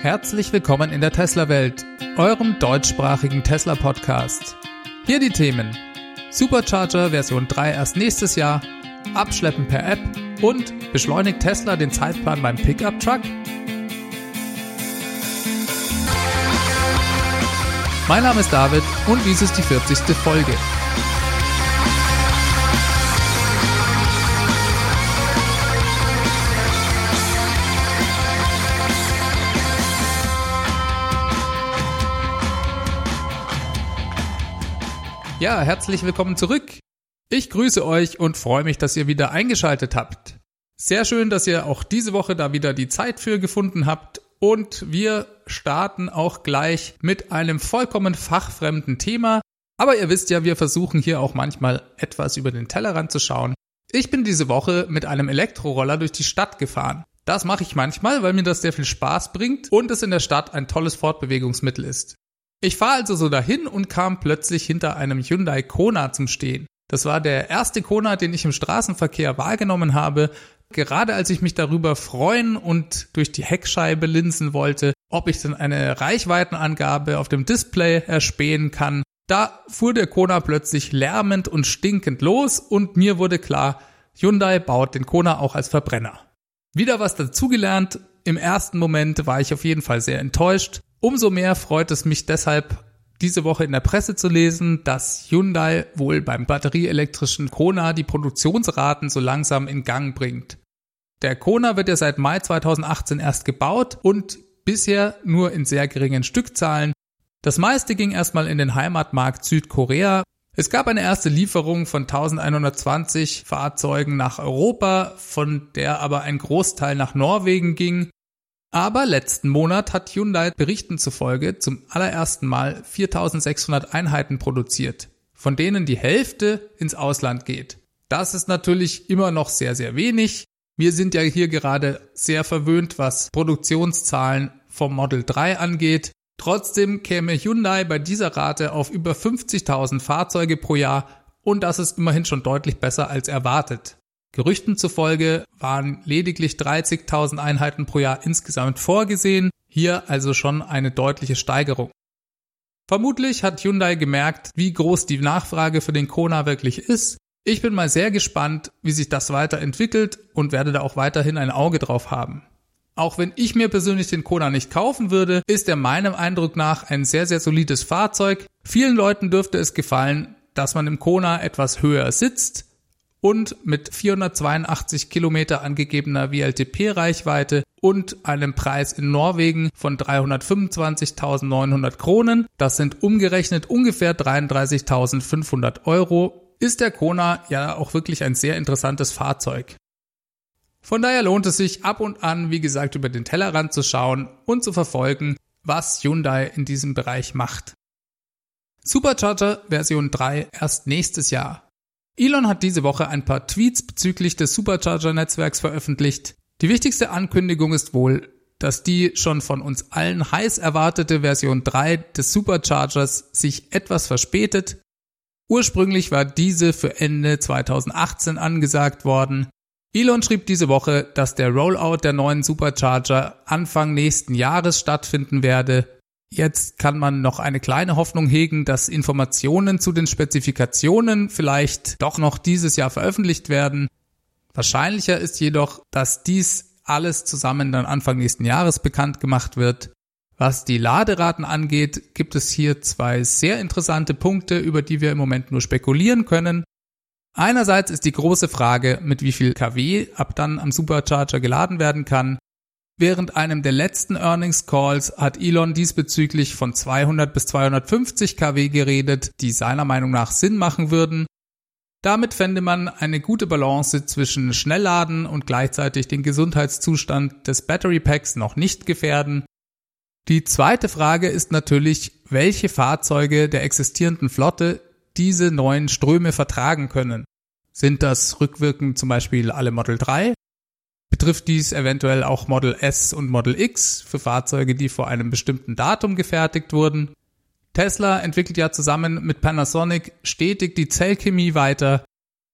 Herzlich willkommen in der Tesla-Welt, eurem deutschsprachigen Tesla-Podcast. Hier die Themen: Supercharger Version 3 erst nächstes Jahr, Abschleppen per App und beschleunigt Tesla den Zeitplan beim Pickup-Truck? Mein Name ist David und dies ist die 40. Folge. Ja, herzlich willkommen zurück. Ich grüße euch und freue mich, dass ihr wieder eingeschaltet habt. Sehr schön, dass ihr auch diese Woche da wieder die Zeit für gefunden habt und wir starten auch gleich mit einem vollkommen fachfremden Thema. Aber ihr wisst ja, wir versuchen hier auch manchmal etwas über den Tellerrand zu schauen. Ich bin diese Woche mit einem Elektroroller durch die Stadt gefahren. Das mache ich manchmal, weil mir das sehr viel Spaß bringt und es in der Stadt ein tolles Fortbewegungsmittel ist. Ich fahre also so dahin und kam plötzlich hinter einem Hyundai Kona zum Stehen. Das war der erste Kona, den ich im Straßenverkehr wahrgenommen habe, gerade als ich mich darüber freuen und durch die Heckscheibe linsen wollte, ob ich denn eine Reichweitenangabe auf dem Display erspähen kann. Da fuhr der Kona plötzlich lärmend und stinkend los und mir wurde klar, Hyundai baut den Kona auch als Verbrenner. Wieder was dazugelernt. Im ersten Moment war ich auf jeden Fall sehr enttäuscht. Umso mehr freut es mich deshalb, diese Woche in der Presse zu lesen, dass Hyundai wohl beim batterieelektrischen Kona die Produktionsraten so langsam in Gang bringt. Der Kona wird ja seit Mai 2018 erst gebaut und bisher nur in sehr geringen Stückzahlen. Das meiste ging erstmal in den Heimatmarkt Südkorea. Es gab eine erste Lieferung von 1120 Fahrzeugen nach Europa, von der aber ein Großteil nach Norwegen ging. Aber letzten Monat hat Hyundai Berichten zufolge zum allerersten Mal 4600 Einheiten produziert, von denen die Hälfte ins Ausland geht. Das ist natürlich immer noch sehr, sehr wenig. Wir sind ja hier gerade sehr verwöhnt, was Produktionszahlen vom Model 3 angeht. Trotzdem käme Hyundai bei dieser Rate auf über 50.000 Fahrzeuge pro Jahr und das ist immerhin schon deutlich besser als erwartet. Gerüchten zufolge waren lediglich 30.000 Einheiten pro Jahr insgesamt vorgesehen, hier also schon eine deutliche Steigerung. Vermutlich hat Hyundai gemerkt, wie groß die Nachfrage für den Kona wirklich ist. Ich bin mal sehr gespannt, wie sich das weiterentwickelt und werde da auch weiterhin ein Auge drauf haben. Auch wenn ich mir persönlich den Kona nicht kaufen würde, ist er meinem Eindruck nach ein sehr, sehr solides Fahrzeug. Vielen Leuten dürfte es gefallen, dass man im Kona etwas höher sitzt, und mit 482 Kilometer angegebener WLTP-Reichweite und einem Preis in Norwegen von 325.900 Kronen, das sind umgerechnet ungefähr 33.500 Euro, ist der Kona ja auch wirklich ein sehr interessantes Fahrzeug. Von daher lohnt es sich ab und an, wie gesagt, über den Tellerrand zu schauen und zu verfolgen, was Hyundai in diesem Bereich macht. Supercharger Version 3 erst nächstes Jahr. Elon hat diese Woche ein paar Tweets bezüglich des Supercharger-Netzwerks veröffentlicht. Die wichtigste Ankündigung ist wohl, dass die schon von uns allen heiß erwartete Version 3 des Superchargers sich etwas verspätet. Ursprünglich war diese für Ende 2018 angesagt worden. Elon schrieb diese Woche, dass der Rollout der neuen Supercharger Anfang nächsten Jahres stattfinden werde Jetzt kann man noch eine kleine Hoffnung hegen, dass Informationen zu den Spezifikationen vielleicht doch noch dieses Jahr veröffentlicht werden. Wahrscheinlicher ist jedoch, dass dies alles zusammen dann Anfang nächsten Jahres bekannt gemacht wird. Was die Laderaten angeht, gibt es hier zwei sehr interessante Punkte, über die wir im Moment nur spekulieren können. Einerseits ist die große Frage, mit wie viel kW ab dann am Supercharger geladen werden kann. Während einem der letzten Earnings Calls hat Elon diesbezüglich von 200 bis 250 kW geredet, die seiner Meinung nach Sinn machen würden. Damit fände man eine gute Balance zwischen Schnellladen und gleichzeitig den Gesundheitszustand des Battery Packs noch nicht gefährden. Die zweite Frage ist natürlich, welche Fahrzeuge der existierenden Flotte diese neuen Ströme vertragen können. Sind das rückwirkend zum Beispiel alle Model 3 Betrifft dies eventuell auch Model S und Model X für Fahrzeuge, die vor einem bestimmten Datum gefertigt wurden? Tesla entwickelt ja zusammen mit Panasonic stetig die Zellchemie weiter.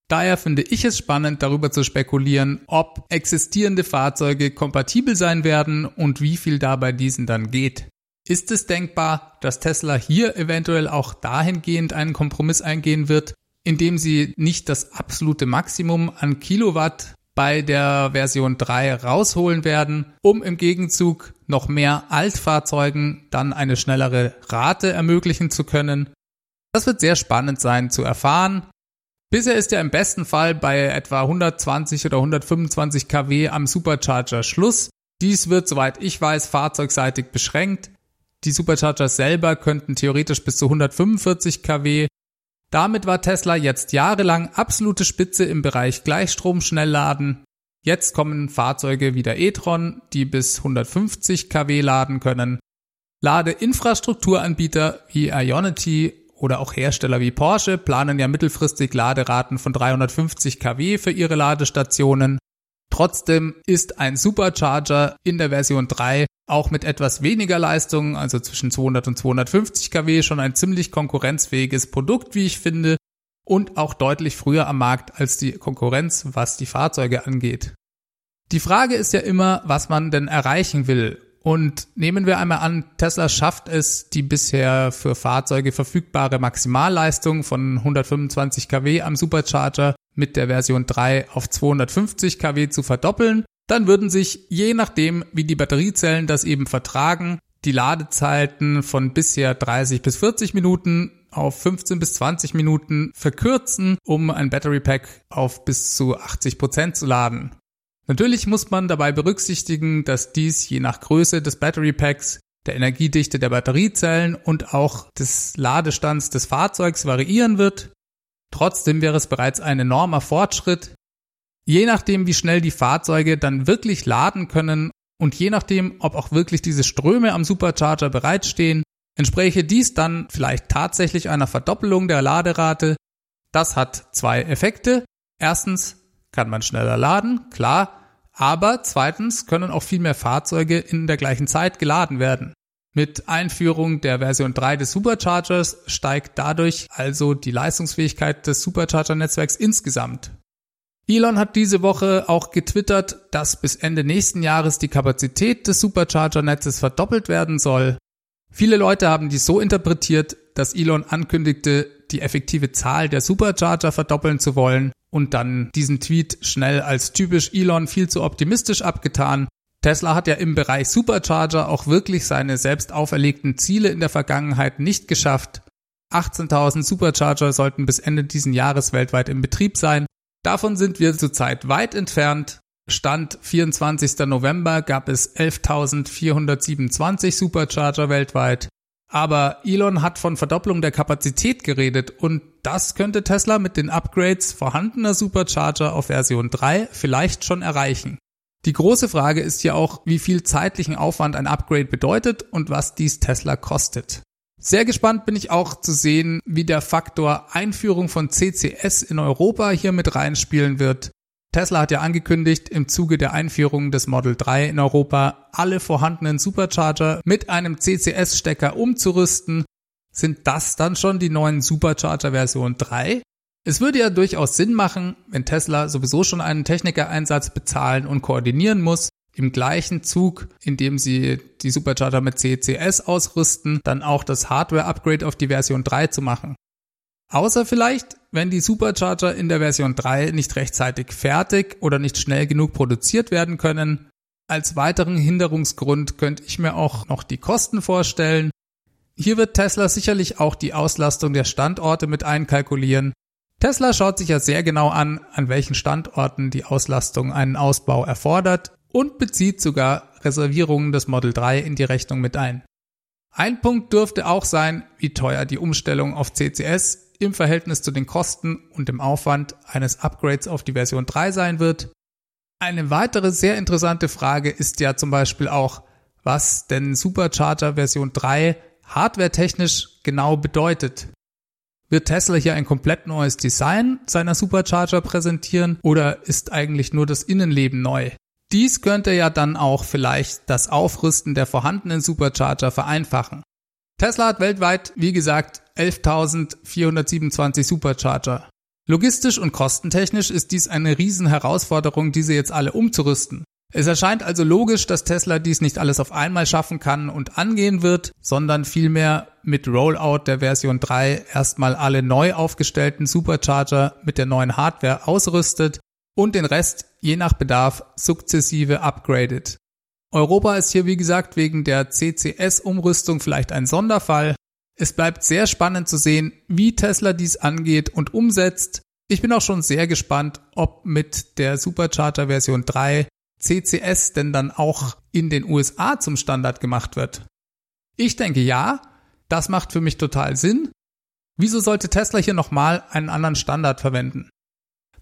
Daher finde ich es spannend, darüber zu spekulieren, ob existierende Fahrzeuge kompatibel sein werden und wie viel da bei diesen dann geht. Ist es denkbar, dass Tesla hier eventuell auch dahingehend einen Kompromiss eingehen wird, indem sie nicht das absolute Maximum an Kilowatt bei der Version 3 rausholen werden, um im Gegenzug noch mehr Altfahrzeugen dann eine schnellere Rate ermöglichen zu können. Das wird sehr spannend sein zu erfahren. Bisher ist ja im besten Fall bei etwa 120 oder 125 kW am Supercharger Schluss. Dies wird, soweit ich weiß, fahrzeugseitig beschränkt. Die Supercharger selber könnten theoretisch bis zu 145 kW. Damit war Tesla jetzt jahrelang absolute Spitze im Bereich Gleichstrom-Schnellladen. Jetzt kommen Fahrzeuge wie der e-tron, die bis 150 kW laden können. Ladeinfrastrukturanbieter wie Ionity oder auch Hersteller wie Porsche planen ja mittelfristig Laderaten von 350 kW für ihre Ladestationen. Trotzdem ist ein Supercharger in der Version 3 auch mit etwas weniger Leistung, also zwischen 200 und 250 kW, schon ein ziemlich konkurrenzfähiges Produkt, wie ich finde, und auch deutlich früher am Markt als die Konkurrenz, was die Fahrzeuge angeht. Die Frage ist ja immer, was man denn erreichen will. Und nehmen wir einmal an, Tesla schafft es, die bisher für Fahrzeuge verfügbare Maximalleistung von 125 kW am Supercharger mit der Version 3 auf 250 kW zu verdoppeln, dann würden sich, je nachdem, wie die Batteriezellen das eben vertragen, die Ladezeiten von bisher 30 bis 40 Minuten auf 15 bis 20 Minuten verkürzen, um ein Battery Pack auf bis zu 80 Prozent zu laden. Natürlich muss man dabei berücksichtigen, dass dies je nach Größe des Battery Packs, der Energiedichte der Batteriezellen und auch des Ladestands des Fahrzeugs variieren wird. Trotzdem wäre es bereits ein enormer Fortschritt. Je nachdem, wie schnell die Fahrzeuge dann wirklich laden können und je nachdem, ob auch wirklich diese Ströme am Supercharger bereitstehen, entspräche dies dann vielleicht tatsächlich einer Verdoppelung der Laderate. Das hat zwei Effekte. Erstens kann man schneller laden, klar, aber zweitens können auch viel mehr Fahrzeuge in der gleichen Zeit geladen werden. Mit Einführung der Version 3 des Superchargers steigt dadurch also die Leistungsfähigkeit des Supercharger-Netzwerks insgesamt. Elon hat diese Woche auch getwittert, dass bis Ende nächsten Jahres die Kapazität des Supercharger-Netzes verdoppelt werden soll. Viele Leute haben dies so interpretiert, dass Elon ankündigte, die effektive Zahl der Supercharger verdoppeln zu wollen und dann diesen Tweet schnell als typisch Elon viel zu optimistisch abgetan. Tesla hat ja im Bereich Supercharger auch wirklich seine selbst auferlegten Ziele in der Vergangenheit nicht geschafft. 18.000 Supercharger sollten bis Ende diesen Jahres weltweit im Betrieb sein. Davon sind wir zurzeit weit entfernt. Stand 24. November gab es 11.427 Supercharger weltweit. Aber Elon hat von Verdopplung der Kapazität geredet und das könnte Tesla mit den Upgrades vorhandener Supercharger auf Version 3 vielleicht schon erreichen. Die große Frage ist ja auch, wie viel zeitlichen Aufwand ein Upgrade bedeutet und was dies Tesla kostet. Sehr gespannt bin ich auch zu sehen, wie der Faktor Einführung von CCS in Europa hier mit reinspielen wird. Tesla hat ja angekündigt, im Zuge der Einführung des Model 3 in Europa alle vorhandenen Supercharger mit einem CCS-Stecker umzurüsten. Sind das dann schon die neuen Supercharger Version 3? Es würde ja durchaus Sinn machen, wenn Tesla sowieso schon einen Technikereinsatz bezahlen und koordinieren muss, im gleichen Zug, in dem sie die Supercharger mit CCS ausrüsten, dann auch das Hardware-Upgrade auf die Version 3 zu machen. Außer vielleicht, wenn die Supercharger in der Version 3 nicht rechtzeitig fertig oder nicht schnell genug produziert werden können. Als weiteren Hinderungsgrund könnte ich mir auch noch die Kosten vorstellen. Hier wird Tesla sicherlich auch die Auslastung der Standorte mit einkalkulieren. Tesla schaut sich ja sehr genau an, an welchen Standorten die Auslastung einen Ausbau erfordert und bezieht sogar Reservierungen des Model 3 in die Rechnung mit ein. Ein Punkt dürfte auch sein, wie teuer die Umstellung auf CCS im Verhältnis zu den Kosten und dem Aufwand eines Upgrades auf die Version 3 sein wird. Eine weitere sehr interessante Frage ist ja zum Beispiel auch, was denn Supercharger Version 3 hardwaretechnisch genau bedeutet. Wird Tesla hier ein komplett neues Design seiner Supercharger präsentieren oder ist eigentlich nur das Innenleben neu? Dies könnte ja dann auch vielleicht das Aufrüsten der vorhandenen Supercharger vereinfachen. Tesla hat weltweit, wie gesagt, 11.427 Supercharger. Logistisch und kostentechnisch ist dies eine Riesenherausforderung, diese jetzt alle umzurüsten. Es erscheint also logisch, dass Tesla dies nicht alles auf einmal schaffen kann und angehen wird, sondern vielmehr mit Rollout der Version 3 erstmal alle neu aufgestellten Supercharger mit der neuen Hardware ausrüstet und den Rest je nach Bedarf sukzessive upgradet. Europa ist hier wie gesagt wegen der CCS-Umrüstung vielleicht ein Sonderfall. Es bleibt sehr spannend zu sehen, wie Tesla dies angeht und umsetzt. Ich bin auch schon sehr gespannt, ob mit der Supercharger Version 3 CCS denn dann auch in den USA zum Standard gemacht wird? Ich denke ja, das macht für mich total Sinn. Wieso sollte Tesla hier nochmal einen anderen Standard verwenden?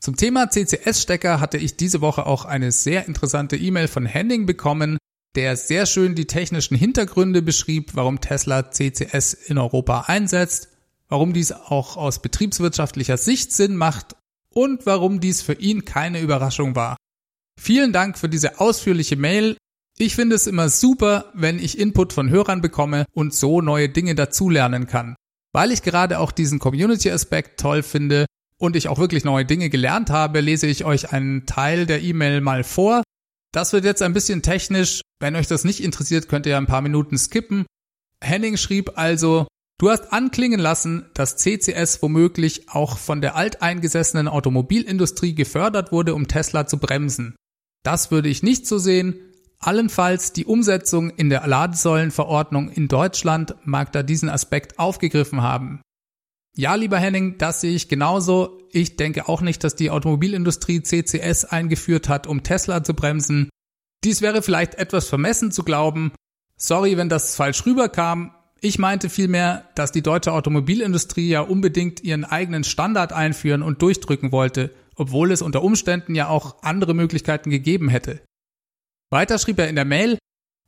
Zum Thema CCS-Stecker hatte ich diese Woche auch eine sehr interessante E-Mail von Henning bekommen, der sehr schön die technischen Hintergründe beschrieb, warum Tesla CCS in Europa einsetzt, warum dies auch aus betriebswirtschaftlicher Sicht Sinn macht und warum dies für ihn keine Überraschung war. Vielen Dank für diese ausführliche Mail. Ich finde es immer super, wenn ich Input von Hörern bekomme und so neue Dinge dazulernen kann. Weil ich gerade auch diesen Community-Aspekt toll finde und ich auch wirklich neue Dinge gelernt habe, lese ich euch einen Teil der E-Mail mal vor. Das wird jetzt ein bisschen technisch. Wenn euch das nicht interessiert, könnt ihr ein paar Minuten skippen. Henning schrieb also, du hast anklingen lassen, dass CCS womöglich auch von der alteingesessenen Automobilindustrie gefördert wurde, um Tesla zu bremsen. Das würde ich nicht so sehen. Allenfalls die Umsetzung in der Ladesäulenverordnung in Deutschland mag da diesen Aspekt aufgegriffen haben. Ja, lieber Henning, das sehe ich genauso. Ich denke auch nicht, dass die Automobilindustrie CCS eingeführt hat, um Tesla zu bremsen. Dies wäre vielleicht etwas vermessen zu glauben. Sorry, wenn das falsch rüberkam. Ich meinte vielmehr, dass die deutsche Automobilindustrie ja unbedingt ihren eigenen Standard einführen und durchdrücken wollte obwohl es unter Umständen ja auch andere Möglichkeiten gegeben hätte. Weiter schrieb er in der Mail,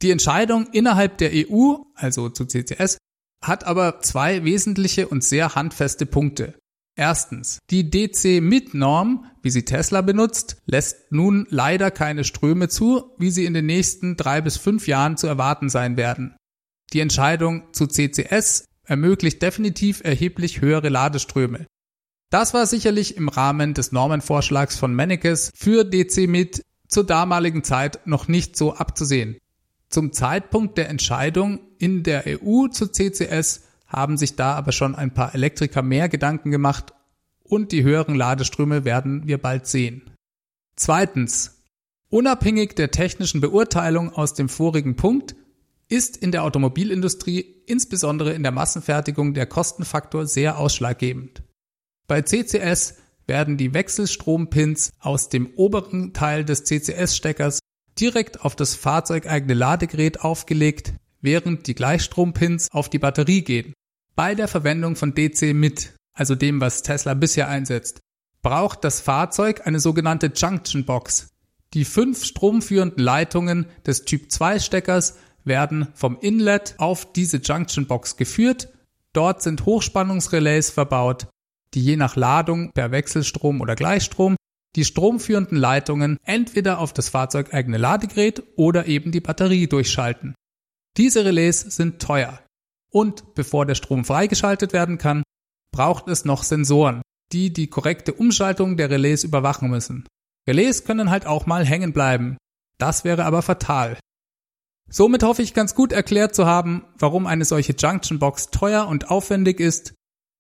die Entscheidung innerhalb der EU, also zu CCS, hat aber zwei wesentliche und sehr handfeste Punkte. Erstens, die DC-MIT-Norm, wie sie Tesla benutzt, lässt nun leider keine Ströme zu, wie sie in den nächsten drei bis fünf Jahren zu erwarten sein werden. Die Entscheidung zu CCS ermöglicht definitiv erheblich höhere Ladeströme. Das war sicherlich im Rahmen des Normenvorschlags von Mennekes für DC mit zur damaligen Zeit noch nicht so abzusehen. Zum Zeitpunkt der Entscheidung in der EU zu CCS haben sich da aber schon ein paar Elektriker mehr Gedanken gemacht und die höheren Ladeströme werden wir bald sehen. Zweitens. Unabhängig der technischen Beurteilung aus dem vorigen Punkt ist in der Automobilindustrie, insbesondere in der Massenfertigung, der Kostenfaktor sehr ausschlaggebend. Bei CCS werden die Wechselstrompins aus dem oberen Teil des CCS-Steckers direkt auf das fahrzeugeigene Ladegerät aufgelegt, während die Gleichstrompins auf die Batterie gehen. Bei der Verwendung von DC mit, also dem, was Tesla bisher einsetzt, braucht das Fahrzeug eine sogenannte Junction Box. Die fünf stromführenden Leitungen des Typ 2 Steckers werden vom Inlet auf diese Junction Box geführt. Dort sind Hochspannungsrelais verbaut, die je nach Ladung per Wechselstrom oder Gleichstrom die stromführenden Leitungen entweder auf das fahrzeugeigene Ladegerät oder eben die Batterie durchschalten. Diese Relais sind teuer. Und bevor der Strom freigeschaltet werden kann, braucht es noch Sensoren, die die korrekte Umschaltung der Relais überwachen müssen. Relais können halt auch mal hängen bleiben. Das wäre aber fatal. Somit hoffe ich ganz gut erklärt zu haben, warum eine solche Junction Box teuer und aufwendig ist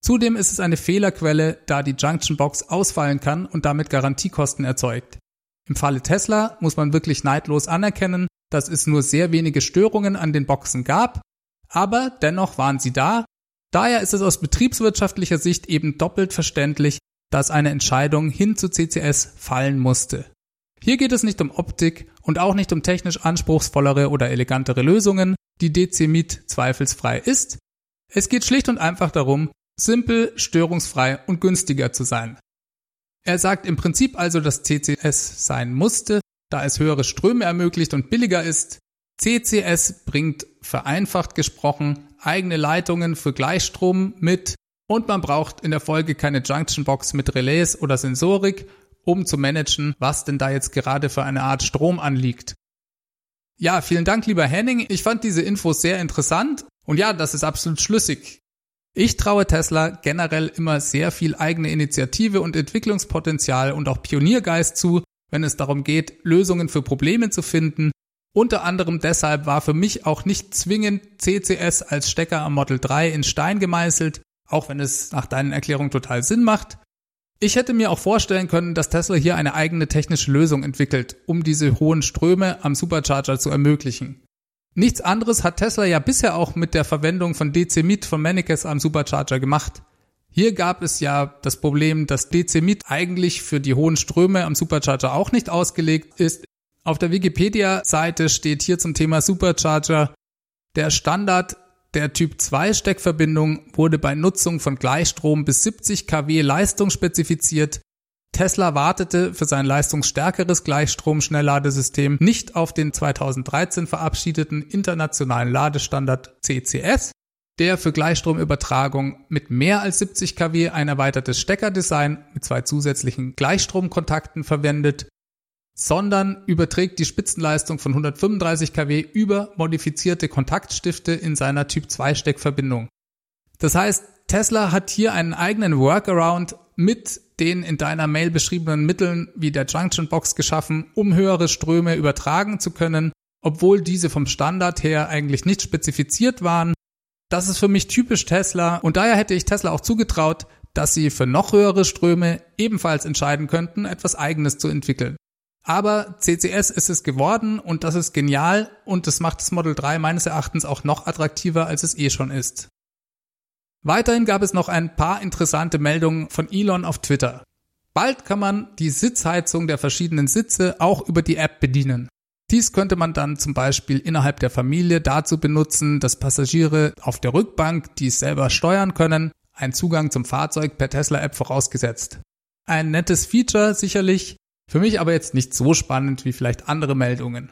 Zudem ist es eine Fehlerquelle, da die Junction Box ausfallen kann und damit Garantiekosten erzeugt. Im Falle Tesla muss man wirklich neidlos anerkennen, dass es nur sehr wenige Störungen an den Boxen gab, aber dennoch waren sie da. Daher ist es aus betriebswirtschaftlicher Sicht eben doppelt verständlich, dass eine Entscheidung hin zu CCS fallen musste. Hier geht es nicht um Optik und auch nicht um technisch anspruchsvollere oder elegantere Lösungen, die Meet zweifelsfrei ist. Es geht schlicht und einfach darum, simpel, störungsfrei und günstiger zu sein. Er sagt im Prinzip also, dass CCS sein musste, da es höhere Ströme ermöglicht und billiger ist. CCS bringt vereinfacht gesprochen eigene Leitungen für Gleichstrom mit und man braucht in der Folge keine Junction Box mit Relais oder Sensorik, um zu managen, was denn da jetzt gerade für eine Art Strom anliegt. Ja, vielen Dank, lieber Henning. Ich fand diese Infos sehr interessant und ja, das ist absolut schlüssig. Ich traue Tesla generell immer sehr viel eigene Initiative und Entwicklungspotenzial und auch Pioniergeist zu, wenn es darum geht, Lösungen für Probleme zu finden. Unter anderem deshalb war für mich auch nicht zwingend CCS als Stecker am Model 3 in Stein gemeißelt, auch wenn es nach deinen Erklärungen total Sinn macht. Ich hätte mir auch vorstellen können, dass Tesla hier eine eigene technische Lösung entwickelt, um diese hohen Ströme am Supercharger zu ermöglichen. Nichts anderes hat Tesla ja bisher auch mit der Verwendung von DC-Mit von Mannekes am Supercharger gemacht. Hier gab es ja das Problem, dass DC-Mit eigentlich für die hohen Ströme am Supercharger auch nicht ausgelegt ist. Auf der Wikipedia-Seite steht hier zum Thema Supercharger, der Standard der Typ 2 Steckverbindung wurde bei Nutzung von Gleichstrom bis 70 kW Leistung spezifiziert Tesla wartete für sein leistungsstärkeres Gleichstrom-Schnellladesystem nicht auf den 2013 verabschiedeten internationalen Ladestandard CCS, der für Gleichstromübertragung mit mehr als 70 kW ein erweitertes Steckerdesign mit zwei zusätzlichen Gleichstromkontakten verwendet, sondern überträgt die Spitzenleistung von 135 kW über modifizierte Kontaktstifte in seiner Typ 2 Steckverbindung. Das heißt, Tesla hat hier einen eigenen Workaround mit den in deiner Mail beschriebenen Mitteln wie der Junction Box geschaffen, um höhere Ströme übertragen zu können, obwohl diese vom Standard her eigentlich nicht spezifiziert waren. Das ist für mich typisch Tesla und daher hätte ich Tesla auch zugetraut, dass sie für noch höhere Ströme ebenfalls entscheiden könnten, etwas eigenes zu entwickeln. Aber CCS ist es geworden und das ist genial und das macht das Model 3 meines Erachtens auch noch attraktiver, als es eh schon ist. Weiterhin gab es noch ein paar interessante Meldungen von Elon auf Twitter. Bald kann man die Sitzheizung der verschiedenen Sitze auch über die App bedienen. Dies könnte man dann zum Beispiel innerhalb der Familie dazu benutzen, dass Passagiere auf der Rückbank dies selber steuern können, ein Zugang zum Fahrzeug per Tesla-App vorausgesetzt. Ein nettes Feature sicherlich, für mich aber jetzt nicht so spannend wie vielleicht andere Meldungen.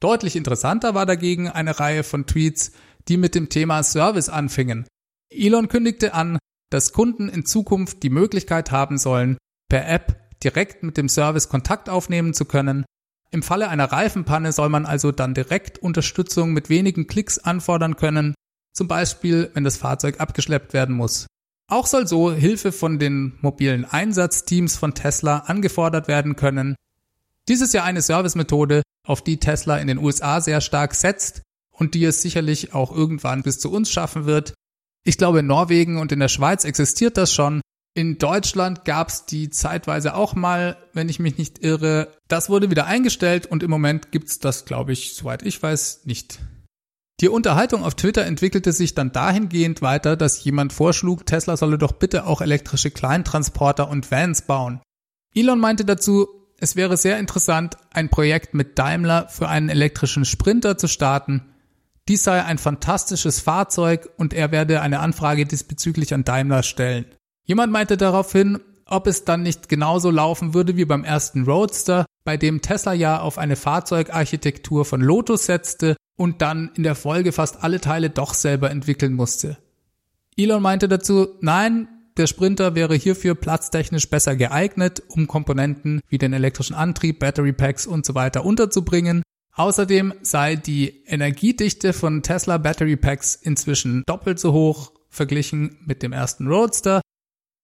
Deutlich interessanter war dagegen eine Reihe von Tweets, die mit dem Thema Service anfingen Elon kündigte an, dass Kunden in Zukunft die Möglichkeit haben sollen, per App direkt mit dem Service Kontakt aufnehmen zu können. Im Falle einer Reifenpanne soll man also dann direkt Unterstützung mit wenigen Klicks anfordern können, zum Beispiel wenn das Fahrzeug abgeschleppt werden muss. Auch soll so Hilfe von den mobilen Einsatzteams von Tesla angefordert werden können. Dies ist ja eine Servicemethode, auf die Tesla in den USA sehr stark setzt und die es sicherlich auch irgendwann bis zu uns schaffen wird, ich glaube, in Norwegen und in der Schweiz existiert das schon. In Deutschland gab es die zeitweise auch mal, wenn ich mich nicht irre. Das wurde wieder eingestellt und im Moment gibt's das, glaube ich, soweit ich weiß, nicht. Die Unterhaltung auf Twitter entwickelte sich dann dahingehend weiter, dass jemand vorschlug, Tesla solle doch bitte auch elektrische Kleintransporter und Vans bauen. Elon meinte dazu, es wäre sehr interessant, ein Projekt mit Daimler für einen elektrischen Sprinter zu starten, dies sei ein fantastisches Fahrzeug und er werde eine Anfrage diesbezüglich an Daimler stellen. Jemand meinte daraufhin, ob es dann nicht genauso laufen würde wie beim ersten Roadster, bei dem Tesla ja auf eine Fahrzeugarchitektur von Lotus setzte und dann in der Folge fast alle Teile doch selber entwickeln musste. Elon meinte dazu, nein, der Sprinter wäre hierfür platztechnisch besser geeignet, um Komponenten wie den elektrischen Antrieb, Battery Packs und so weiter unterzubringen Außerdem sei die Energiedichte von Tesla Battery Packs inzwischen doppelt so hoch verglichen mit dem ersten Roadster.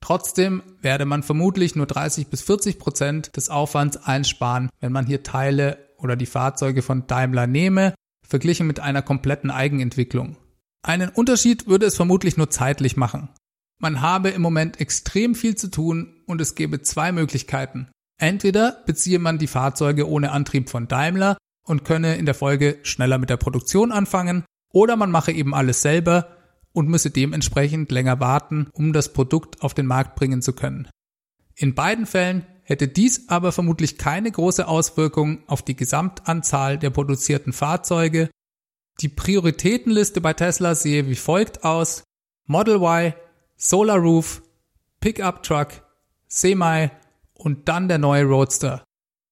Trotzdem werde man vermutlich nur 30 bis 40 Prozent des Aufwands einsparen, wenn man hier Teile oder die Fahrzeuge von Daimler nehme, verglichen mit einer kompletten Eigenentwicklung. Einen Unterschied würde es vermutlich nur zeitlich machen. Man habe im Moment extrem viel zu tun und es gäbe zwei Möglichkeiten. Entweder beziehe man die Fahrzeuge ohne Antrieb von Daimler und könne in der Folge schneller mit der Produktion anfangen oder man mache eben alles selber und müsse dementsprechend länger warten, um das Produkt auf den Markt bringen zu können. In beiden Fällen hätte dies aber vermutlich keine große Auswirkung auf die Gesamtanzahl der produzierten Fahrzeuge. Die Prioritätenliste bei Tesla sehe wie folgt aus. Model Y, Solar Roof, Pickup Truck, Semi und dann der neue Roadster.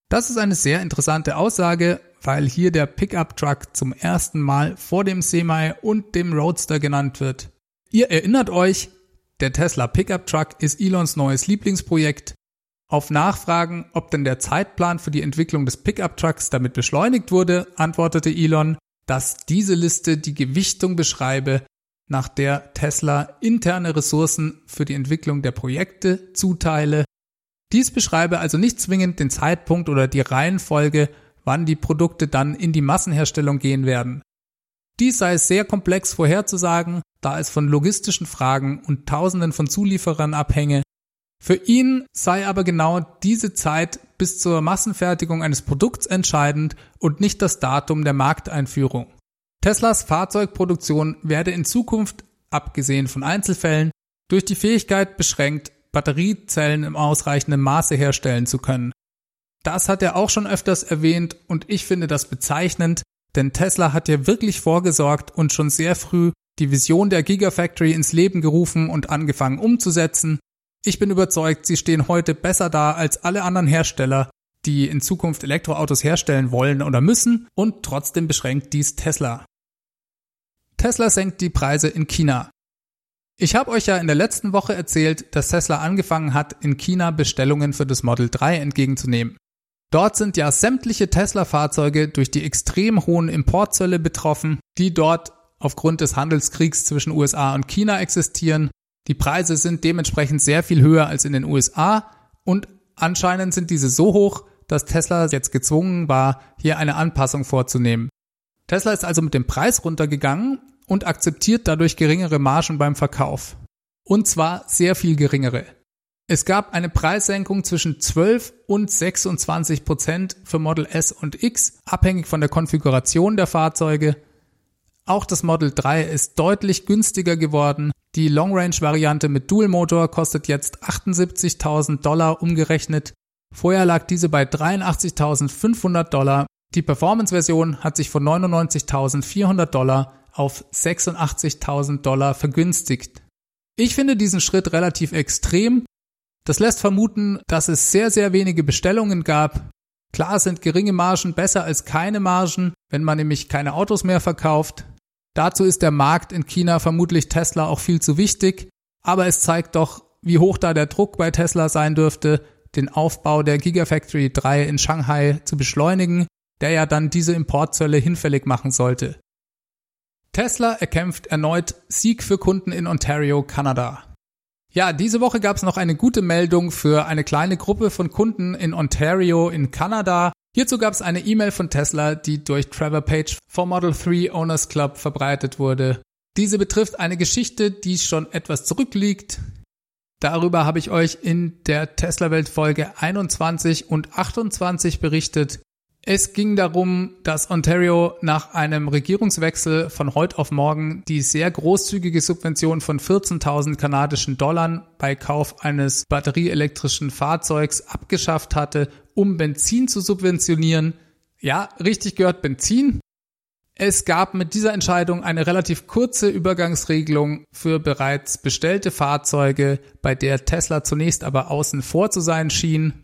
Das ist eine sehr interessante Aussage, weil hier der Pickup Truck zum ersten Mal vor dem Semi und dem Roadster genannt wird. Ihr erinnert euch, der Tesla Pickup Truck ist Elons neues Lieblingsprojekt. Auf Nachfragen, ob denn der Zeitplan für die Entwicklung des Pickup Trucks damit beschleunigt wurde, antwortete Elon, dass diese Liste die Gewichtung beschreibe, nach der Tesla interne Ressourcen für die Entwicklung der Projekte zuteile. Dies beschreibe also nicht zwingend den Zeitpunkt oder die Reihenfolge, wann die Produkte dann in die Massenherstellung gehen werden. Dies sei sehr komplex vorherzusagen, da es von logistischen Fragen und Tausenden von Zulieferern abhänge. Für ihn sei aber genau diese Zeit bis zur Massenfertigung eines Produkts entscheidend und nicht das Datum der Markteinführung. Teslas Fahrzeugproduktion werde in Zukunft, abgesehen von Einzelfällen, durch die Fähigkeit beschränkt, Batteriezellen im ausreichenden Maße herstellen zu können. Das hat er auch schon öfters erwähnt und ich finde das bezeichnend, denn Tesla hat ja wirklich vorgesorgt und schon sehr früh die Vision der Gigafactory ins Leben gerufen und angefangen umzusetzen. Ich bin überzeugt, sie stehen heute besser da als alle anderen Hersteller, die in Zukunft Elektroautos herstellen wollen oder müssen und trotzdem beschränkt dies Tesla. Tesla senkt die Preise in China. Ich habe euch ja in der letzten Woche erzählt, dass Tesla angefangen hat, in China Bestellungen für das Model 3 entgegenzunehmen. Dort sind ja sämtliche Tesla-Fahrzeuge durch die extrem hohen Importzölle betroffen, die dort aufgrund des Handelskriegs zwischen USA und China existieren. Die Preise sind dementsprechend sehr viel höher als in den USA und anscheinend sind diese so hoch, dass Tesla jetzt gezwungen war, hier eine Anpassung vorzunehmen. Tesla ist also mit dem Preis runtergegangen und akzeptiert dadurch geringere Margen beim Verkauf. Und zwar sehr viel geringere. Es gab eine Preissenkung zwischen 12 und 26 Prozent für Model S und X, abhängig von der Konfiguration der Fahrzeuge. Auch das Model 3 ist deutlich günstiger geworden. Die Long Range Variante mit Dual-Motor kostet jetzt 78.000 Dollar umgerechnet. Vorher lag diese bei 83.500 Dollar. Die Performance-Version hat sich von 99.400 Dollar auf 86.000 Dollar vergünstigt. Ich finde diesen Schritt relativ extrem. Das lässt vermuten, dass es sehr, sehr wenige Bestellungen gab. Klar sind geringe Margen besser als keine Margen, wenn man nämlich keine Autos mehr verkauft. Dazu ist der Markt in China vermutlich Tesla auch viel zu wichtig, aber es zeigt doch, wie hoch da der Druck bei Tesla sein dürfte, den Aufbau der Gigafactory 3 in Shanghai zu beschleunigen, der ja dann diese Importzölle hinfällig machen sollte. Tesla erkämpft erneut Sieg für Kunden in Ontario, Kanada. Ja, diese Woche gab es noch eine gute Meldung für eine kleine Gruppe von Kunden in Ontario in Kanada. Hierzu gab es eine E-Mail von Tesla, die durch Trevor Page vom Model 3 Owners Club verbreitet wurde. Diese betrifft eine Geschichte, die schon etwas zurückliegt. Darüber habe ich euch in der Tesla-Welt Folge 21 und 28 berichtet. Es ging darum, dass Ontario nach einem Regierungswechsel von heute auf morgen die sehr großzügige Subvention von 14.000 kanadischen Dollar bei Kauf eines batterieelektrischen Fahrzeugs abgeschafft hatte, um Benzin zu subventionieren. Ja, richtig gehört Benzin. Es gab mit dieser Entscheidung eine relativ kurze Übergangsregelung für bereits bestellte Fahrzeuge, bei der Tesla zunächst aber außen vor zu sein schien.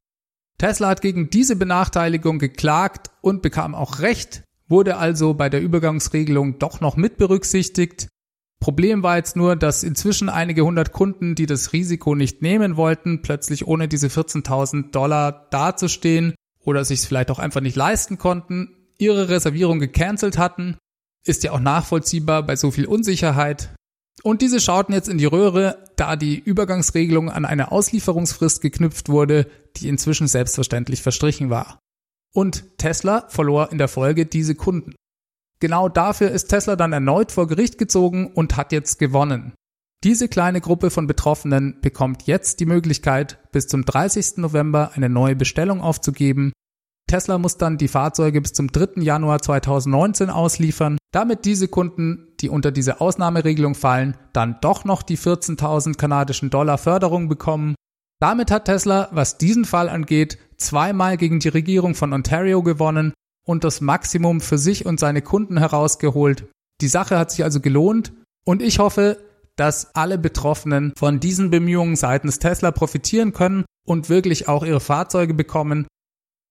Tesla hat gegen diese Benachteiligung geklagt und bekam auch Recht, wurde also bei der Übergangsregelung doch noch mit berücksichtigt. Problem war jetzt nur, dass inzwischen einige hundert Kunden, die das Risiko nicht nehmen wollten, plötzlich ohne diese 14.000 Dollar dazustehen oder sich es vielleicht auch einfach nicht leisten konnten, ihre Reservierung gecancelt hatten. Ist ja auch nachvollziehbar bei so viel Unsicherheit. Und diese schauten jetzt in die Röhre, da die Übergangsregelung an eine Auslieferungsfrist geknüpft wurde, die inzwischen selbstverständlich verstrichen war. Und Tesla verlor in der Folge diese Kunden. Genau dafür ist Tesla dann erneut vor Gericht gezogen und hat jetzt gewonnen. Diese kleine Gruppe von Betroffenen bekommt jetzt die Möglichkeit, bis zum 30. November eine neue Bestellung aufzugeben Tesla muss dann die Fahrzeuge bis zum 3. Januar 2019 ausliefern, damit diese Kunden, die unter diese Ausnahmeregelung fallen, dann doch noch die 14.000 kanadischen Dollar Förderung bekommen. Damit hat Tesla, was diesen Fall angeht, zweimal gegen die Regierung von Ontario gewonnen und das Maximum für sich und seine Kunden herausgeholt. Die Sache hat sich also gelohnt und ich hoffe, dass alle Betroffenen von diesen Bemühungen seitens Tesla profitieren können und wirklich auch ihre Fahrzeuge bekommen,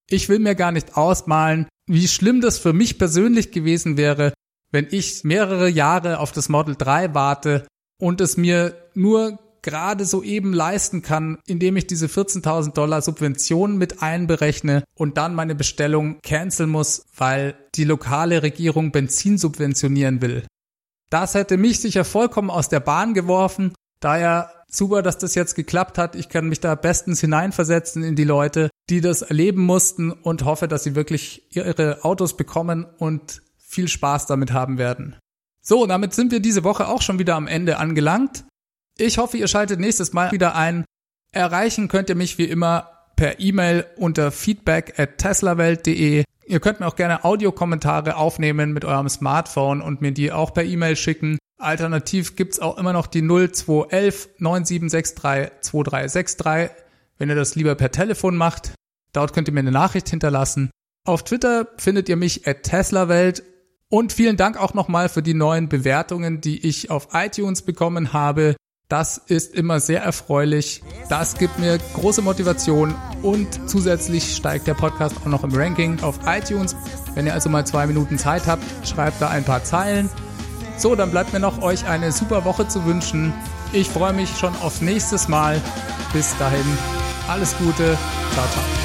ich will mir gar nicht ausmalen, wie schlimm das für mich persönlich gewesen wäre, wenn ich mehrere Jahre auf das Model 3 warte und es mir nur gerade so eben leisten kann, indem ich diese 14.000 Dollar Subventionen mit einberechne und dann meine Bestellung canceln muss, weil die lokale Regierung Benzin subventionieren will. Das hätte mich sicher vollkommen aus der Bahn geworfen. Daher super, dass das jetzt geklappt hat. Ich kann mich da bestens hineinversetzen in die Leute, die das erleben mussten und hoffe, dass sie wirklich ihre Autos bekommen und viel Spaß damit haben werden. So, damit sind wir diese Woche auch schon wieder am Ende angelangt. Ich hoffe, ihr schaltet nächstes Mal wieder ein. Erreichen könnt ihr mich wie immer per E-Mail unter feedback at teslawelt.de. Ihr könnt mir auch gerne Audiokommentare aufnehmen mit eurem Smartphone und mir die auch per E-Mail schicken. Alternativ gibt's auch immer noch die 0211 9763 2363, wenn ihr das lieber per Telefon macht. Dort könnt ihr mir eine Nachricht hinterlassen. Auf Twitter findet ihr mich at teslawelt und vielen Dank auch nochmal für die neuen Bewertungen, die ich auf iTunes bekommen habe. Das ist immer sehr erfreulich. Das gibt mir große Motivation und zusätzlich steigt der Podcast auch noch im Ranking auf iTunes. Wenn ihr also mal zwei Minuten Zeit habt, schreibt da ein paar Zeilen. So, dann bleibt mir noch euch eine super Woche zu wünschen. Ich freue mich schon aufs nächstes Mal. Bis dahin, alles Gute. Ciao, ciao.